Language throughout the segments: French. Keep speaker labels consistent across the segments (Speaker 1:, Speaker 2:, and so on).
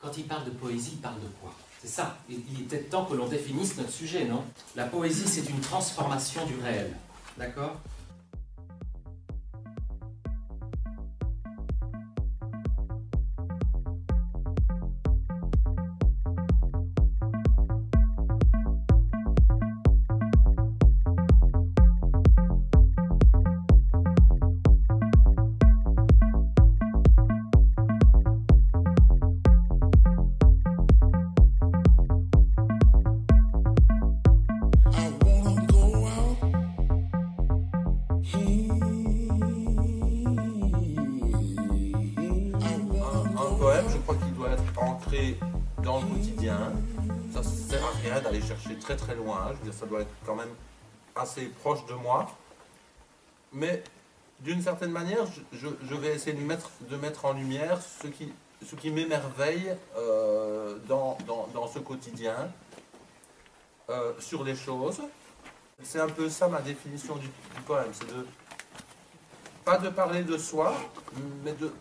Speaker 1: Quand il parle de poésie, il parle de quoi? C'est ça. Il peut-être temps que l'on définisse notre sujet, non? La poésie, c'est une transformation du réel. D'accord?
Speaker 2: Dans le quotidien. Ça ne sert à rien d'aller chercher très très loin. Je veux dire, ça doit être quand même assez proche de moi. Mais d'une certaine manière, je, vais essayer de mettre, de mettre en lumière ce qui, ce qui m'émerveille euh, dans, dans- dans ce quotidien, euh, sur les choses. C'est un peu ça ma définition du poème. C'est de pas de parler de soi, mais de,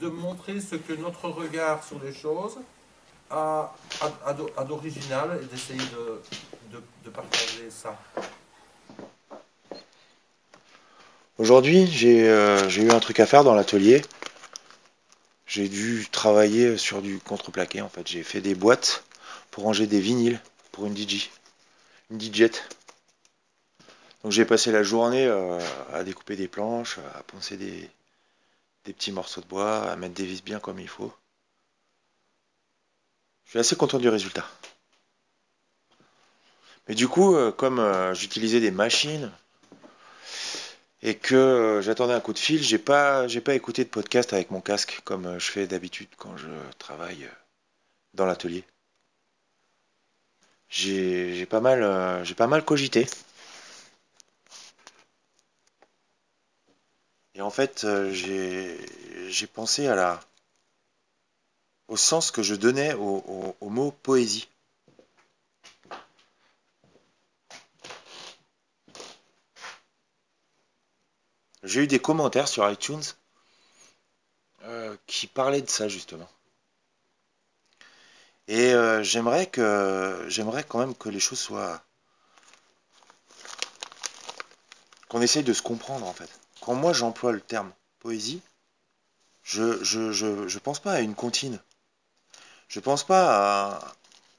Speaker 2: de montrer ce que notre regard sur les choses a, a- a d'o- a d'original et d'essayer de, partager ça.
Speaker 3: Aujourd'hui, j'ai euh, j'ai eu un truc à faire dans l'atelier. J'ai dû travailler sur du contreplaqué en fait. J'ai fait des boîtes pour ranger des vinyles pour une DJ, une DJette. Donc j'ai passé la journée euh, à découper des planches, à poncer des, des petits morceaux de bois, à mettre des vis bien comme il faut. Je suis assez content du résultat. Mais du coup, euh, comme euh, j'utilisais des machines et que euh, j'attendais un coup de fil, j'ai pas j'ai pas écouté de podcast avec mon casque comme je fais d'habitude quand je travaille dans l'atelier. J'ai pas mal j'ai pas mal cogité. Et en fait, euh, j'ai j'ai pensé à la au sens que je donnais au, au- au mot poésie. J'ai eu des commentaires sur iTunes euh, qui parlaient de ça justement. Et euh, j'aimerais que j'aimerais quand même que les choses soient qu'on essaye de se comprendre en fait. Quand moi j'emploie le terme poésie, je je, je, je pense pas à une comptine. Je pense pas à,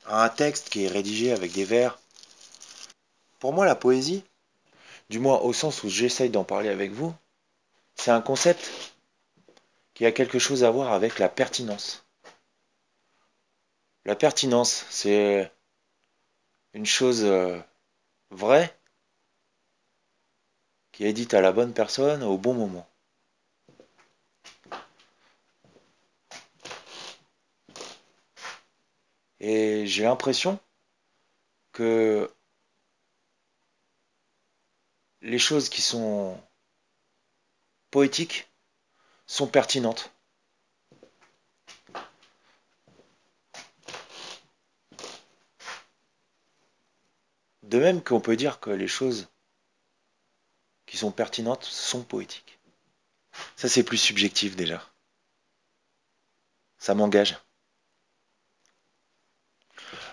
Speaker 3: à un texte qui est rédigé avec des vers. Pour moi la poésie, du moins au sens où j'essaye d'en parler avec vous, c'est un concept qui a quelque chose à voir avec la pertinence. La pertinence, c'est une chose euh, vraie qui est dite à la bonne personne au bon moment. Et j'ai l'impression que les choses qui sont poétiques sont pertinentes. De même qu'on peut dire que les choses qui sont pertinentes sont poétiques. Ça c'est plus subjectif déjà. Ça m'engage.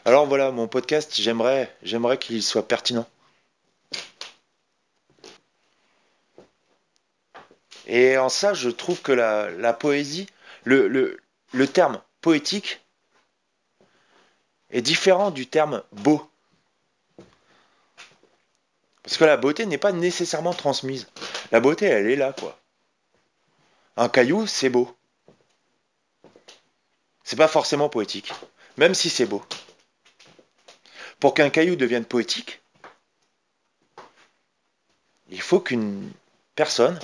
Speaker 3: Alors voilà, mon podcast, j'aimerais j'aimerais qu'il soit pertinent. Et en ça, je trouve que la, poésie, le, le, le terme poétique est différent du terme beau. Parce que la beauté n'est pas nécessairement transmise. La beauté, elle est là, quoi. Un caillou, c'est beau. C'est pas forcément poétique, même si c'est beau. Pour qu'un caillou devienne poétique, il faut qu'une personne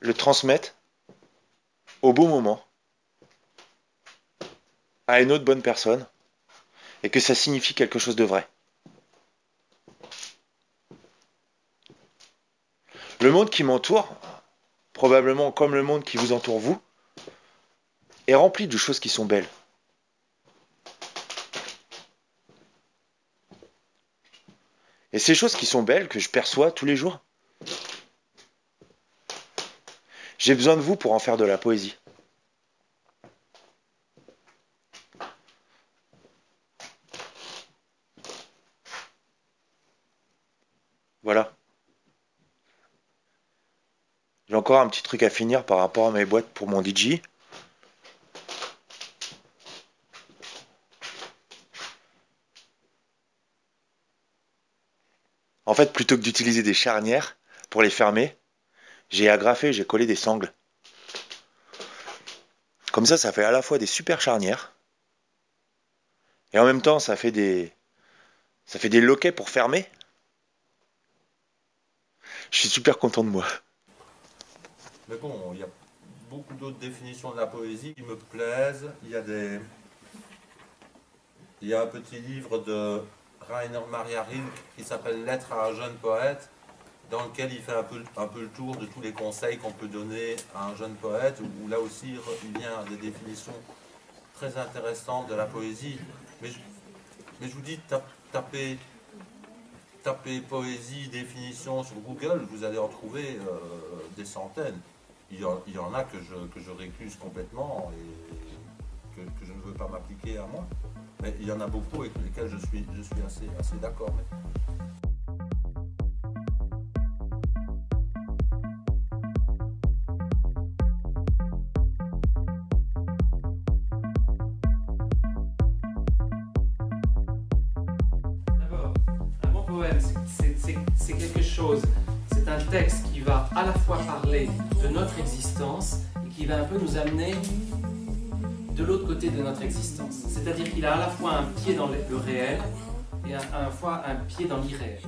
Speaker 3: le transmette au bon moment à une autre bonne personne et que ça signifie quelque chose de vrai. Le monde qui m'entoure, probablement comme le monde qui vous entoure vous, est rempli de choses qui sont belles. Et ces choses qui sont belles, que je perçois tous les jours, j'ai besoin de vous pour en faire de la poésie. Encore un petit truc à finir par rapport à mes boîtes pour mon DJ. En fait, plutôt que d'utiliser des charnières pour les fermer, j'ai agrafé, j'ai collé des sangles. Comme ça, ça fait à la fois des super charnières et en même temps, ça fait des ça fait des loquets pour fermer. Je suis super content de moi.
Speaker 2: Mais bon, il y a beaucoup d'autres définitions de la poésie qui me plaisent. Il y a des. Il y a un petit livre de Rainer Maria Rilke qui s'appelle Lettre à un jeune poète, dans lequel il fait un peu, un peu le tour de tous les conseils qu'on peut donner à un jeune poète, où là aussi il vient des définitions très intéressantes de la poésie. Mais je, vous dis, tap- tapez, tapez poésie, définition sur Google, vous allez en trouver euh, des centaines. Il y, en, a que je, que je récuse complètement et que, je ne veux pas m'appliquer à moi. Mais il y en a beaucoup avec lesquels je suis, je suis assez, assez d'accord.
Speaker 1: D'abord, un bon poème, c'est quelque chose, c'est un texte qui va à la fois parler de notre existence et qui va un peu nous amener de l'autre côté de notre existence. C'est-à-dire qu'il a à la fois un pied dans le réel et à la fois un pied dans l'irréel.